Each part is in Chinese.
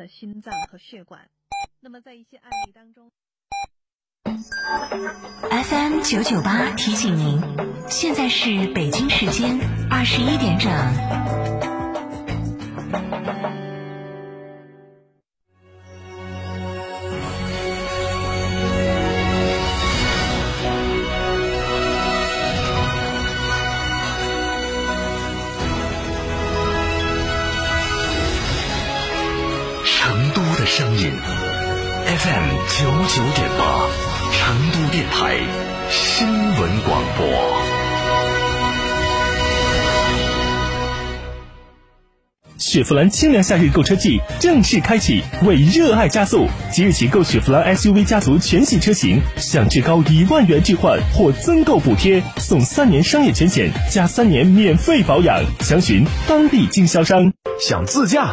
的心脏和血管。那么在一些案例当中，FM 九九八提醒您，现在是北京时间二十一点整。声音 FM 九九点八，成都电台新闻广播。雪佛兰清凉夏日购车季正式开启，为热爱加速！即日起购雪佛兰 SUV 家族全系车型，享至高一万元置换或增购补贴，送三年商业全险加三年免费保养。详询当地经销商。想自驾？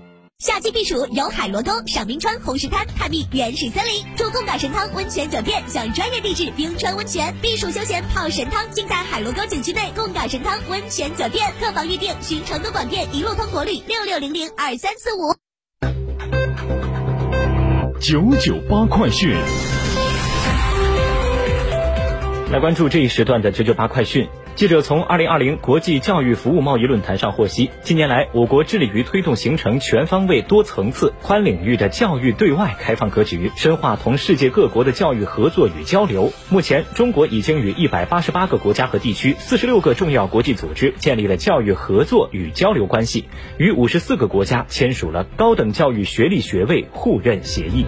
夏季避暑游海螺沟，赏冰川、红石滩，探秘原始森林，住贡嘎神汤温泉酒店，享专业地质冰川温泉，避暑休闲泡神汤，尽在海螺沟景区内贡嘎神汤温泉酒店。客房预订，寻成都广电一路通国旅六六零零二三四五。九九八快讯，来关注这一时段的九九八快讯。记者从二零二零国际教育服务贸易论坛上获悉，近年来，我国致力于推动形成全方位、多层次、宽领域的教育对外开放格局，深化同世界各国的教育合作与交流。目前，中国已经与一百八十八个国家和地区、四十六个重要国际组织建立了教育合作与交流关系，与五十四个国家签署了高等教育学历学位互认协议。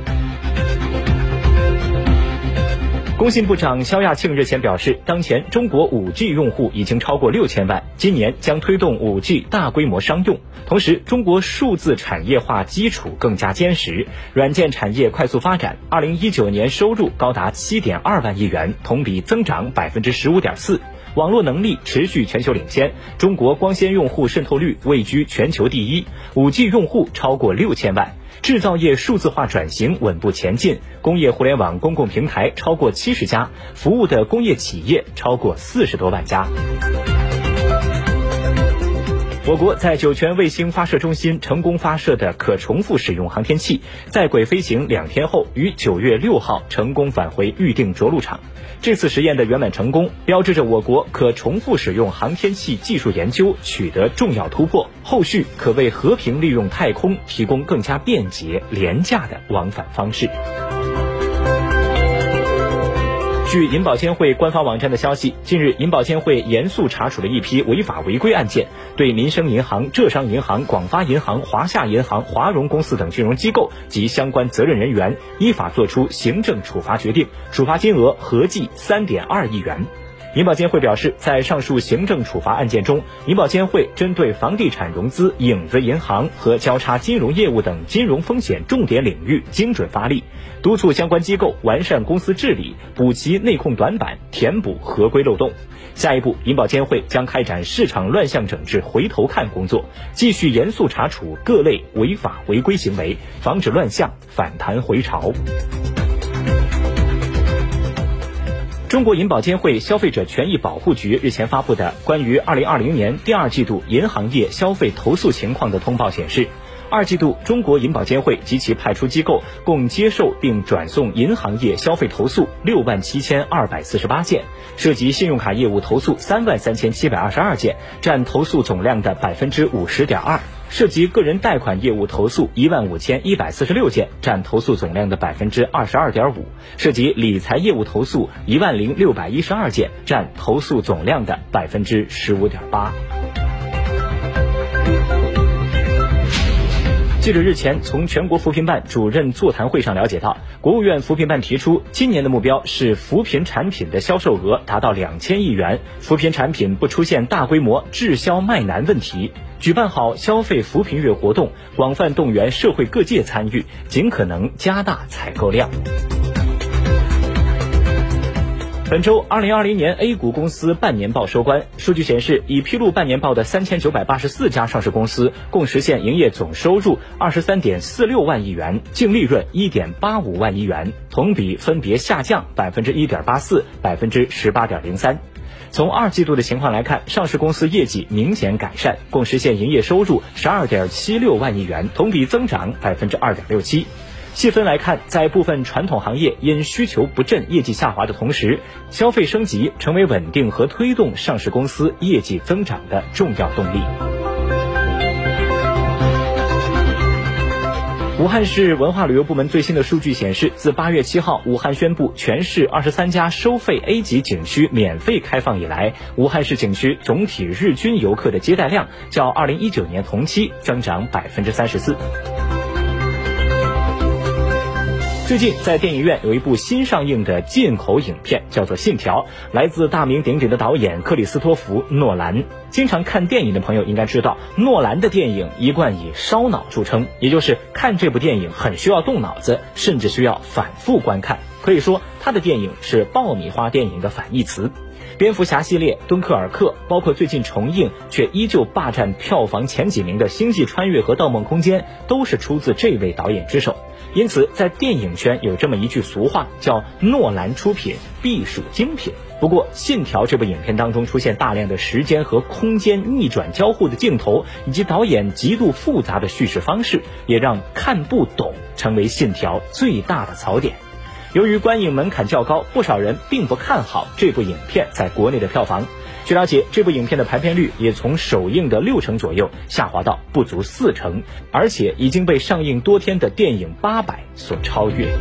工信部长肖亚庆日前表示，当前中国 5G 用户已经超过六千万，今年将推动 5G 大规模商用。同时，中国数字产业化基础更加坚实，软件产业快速发展。二零一九年收入高达七点二万亿元，同比增长百分之十五点四。网络能力持续全球领先，中国光纤用户渗透率位居全球第一，5G 用户超过六千万。制造业数字化转型稳步前进，工业互联网公共平台超过七十家，服务的工业企业超过四十多万家。我国在酒泉卫星发射中心成功发射的可重复使用航天器，在轨飞行两天后，于九月六号成功返回预定着陆场。这次实验的圆满成功，标志着我国可重复使用航天器技术研究取得重要突破，后续可为和平利用太空提供更加便捷、廉价的往返方式。据银保监会官方网站的消息，近日银保监会严肃查处了一批违法违规案件，对民生银行、浙商银行、广发银行、华夏银行、华融公司等金融机构及相关责任人员，依法作出行政处罚决定，处罚金额合计三点二亿元。银保监会表示，在上述行政处罚案件中，银保监会针对房地产融资、影子银行和交叉金融业务等金融风险重点领域精准发力，督促相关机构完善公司治理，补齐内控短板，填补合规漏洞。下一步，银保监会将开展市场乱象整治回头看工作，继续严肃查处各类违法违规行为，防止乱象反弹回潮。中国银保监会消费者权益保护局日前发布的关于二零二零年第二季度银行业消费投诉情况的通报显示，二季度中国银保监会及其派出机构共接受并转送银行业消费投诉六万七千二百四十八件，涉及信用卡业务投诉三万三千七百二十二件，占投诉总量的百分之五十点二。涉及个人贷款业务投诉一万五千一百四十六件，占投诉总量的百分之二十二点五；涉及理财业务投诉一万零六百一十二件，占投诉总量的百分之十五点八。记者日前从全国扶贫办主任座谈会上了解到，国务院扶贫办提出，今年的目标是扶贫产品的销售额达到两千亿元，扶贫产品不出现大规模滞销卖难问题。举办好消费扶贫月活动，广泛动员社会各界参与，尽可能加大采购量。本周二零二零年 A 股公司半年报收官，数据显示，已披露半年报的三千九百八十四家上市公司，共实现营业总收入二十三点四六万亿元，净利润一点八五万亿元，同比分别下降百分之一点八四、百分之十八点零三。从二季度的情况来看，上市公司业绩明显改善，共实现营业收入十二点七六万亿元，同比增长百分之二点六七。细分来看，在部分传统行业因需求不振、业绩下滑的同时，消费升级成为稳定和推动上市公司业绩增长的重要动力。武汉市文化旅游部门最新的数据显示，自八月七号，武汉宣布全市二十三家收费 A 级景区免费开放以来，武汉市景区总体日均游客的接待量较二零一九年同期增长百分之三十四。最近在电影院有一部新上映的进口影片，叫做《信条》，来自大名鼎鼎的导演克里斯托弗·诺兰。经常看电影的朋友应该知道，诺兰的电影一贯以烧脑著称，也就是看这部电影很需要动脑子，甚至需要反复观看。可以说，他的电影是爆米花电影的反义词。蝙蝠侠系列、敦刻尔克，包括最近重映却依旧霸占票房前几名的《星际穿越》和《盗梦空间》，都是出自这位导演之手。因此，在电影圈有这么一句俗话，叫“诺兰出品必属精品”。不过，《信条》这部影片当中出现大量的时间和空间逆转交互的镜头，以及导演极度复杂的叙事方式，也让看不懂成为《信条》最大的槽点。由于观影门槛较高，不少人并不看好这部影片在国内的票房。据了解，这部影片的排片率也从首映的六成左右下滑到不足四成，而且已经被上映多天的电影《八百》所超越。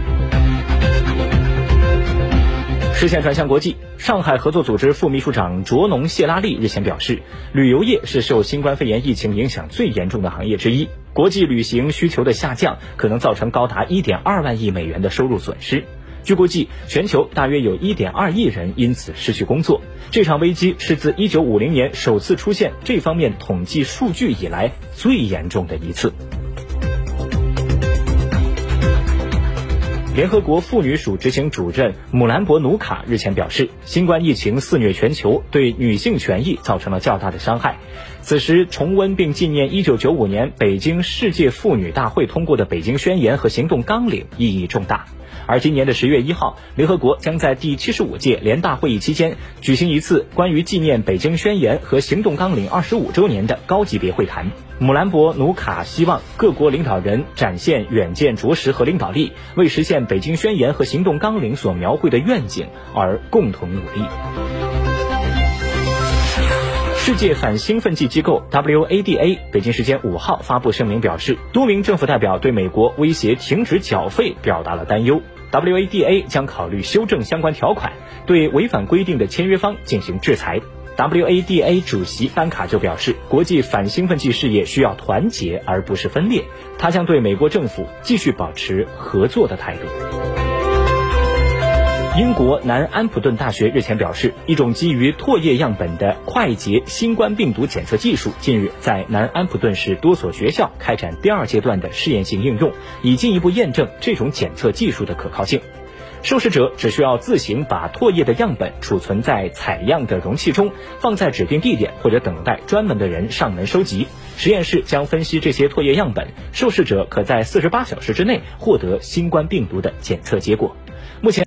视线转向国际，上海合作组织副秘书长卓农谢拉利日前表示，旅游业是受新冠肺炎疫情影响最严重的行业之一。国际旅行需求的下降，可能造成高达1.2万亿美元的收入损失。据估计，全球大约有1.2亿人因此失去工作。这场危机是自1950年首次出现这方面统计数据以来最严重的一次。联合国妇女署执行主任姆兰博努卡日前表示，新冠疫情肆虐全球，对女性权益造成了较大的伤害。此时重温并纪念1995年北京世界妇女大会通过的《北京宣言》和行动纲领意义重大。而今年的十月一号，联合国将在第七十五届联大会议期间举行一次关于纪念《北京宣言》和行动纲领二十五周年的高级别会谈。姆兰博努卡希望各国领导人展现远见卓识和领导力，为实现《北京宣言》和行动纲领所描绘的愿景而共同努力。世界反兴奋剂机构 WADA 北京时间五号发布声明表示，多名政府代表对美国威胁停止缴费表达了担忧。WADA 将考虑修正相关条款，对违反规定的签约方进行制裁。WADA 主席班卡就表示，国际反兴奋剂事业需要团结而不是分裂。他将对美国政府继续保持合作的态度。英国南安普顿大学日前表示，一种基于唾液样本的快捷新冠病毒检测技术近日在南安普顿市多所学校开展第二阶段的试验性应用，以进一步验证这种检测技术的可靠性。受试者只需要自行把唾液的样本储存在采样的容器中，放在指定地点或者等待专门的人上门收集。实验室将分析这些唾液样本，受试者可在四十八小时之内获得新冠病毒的检测结果。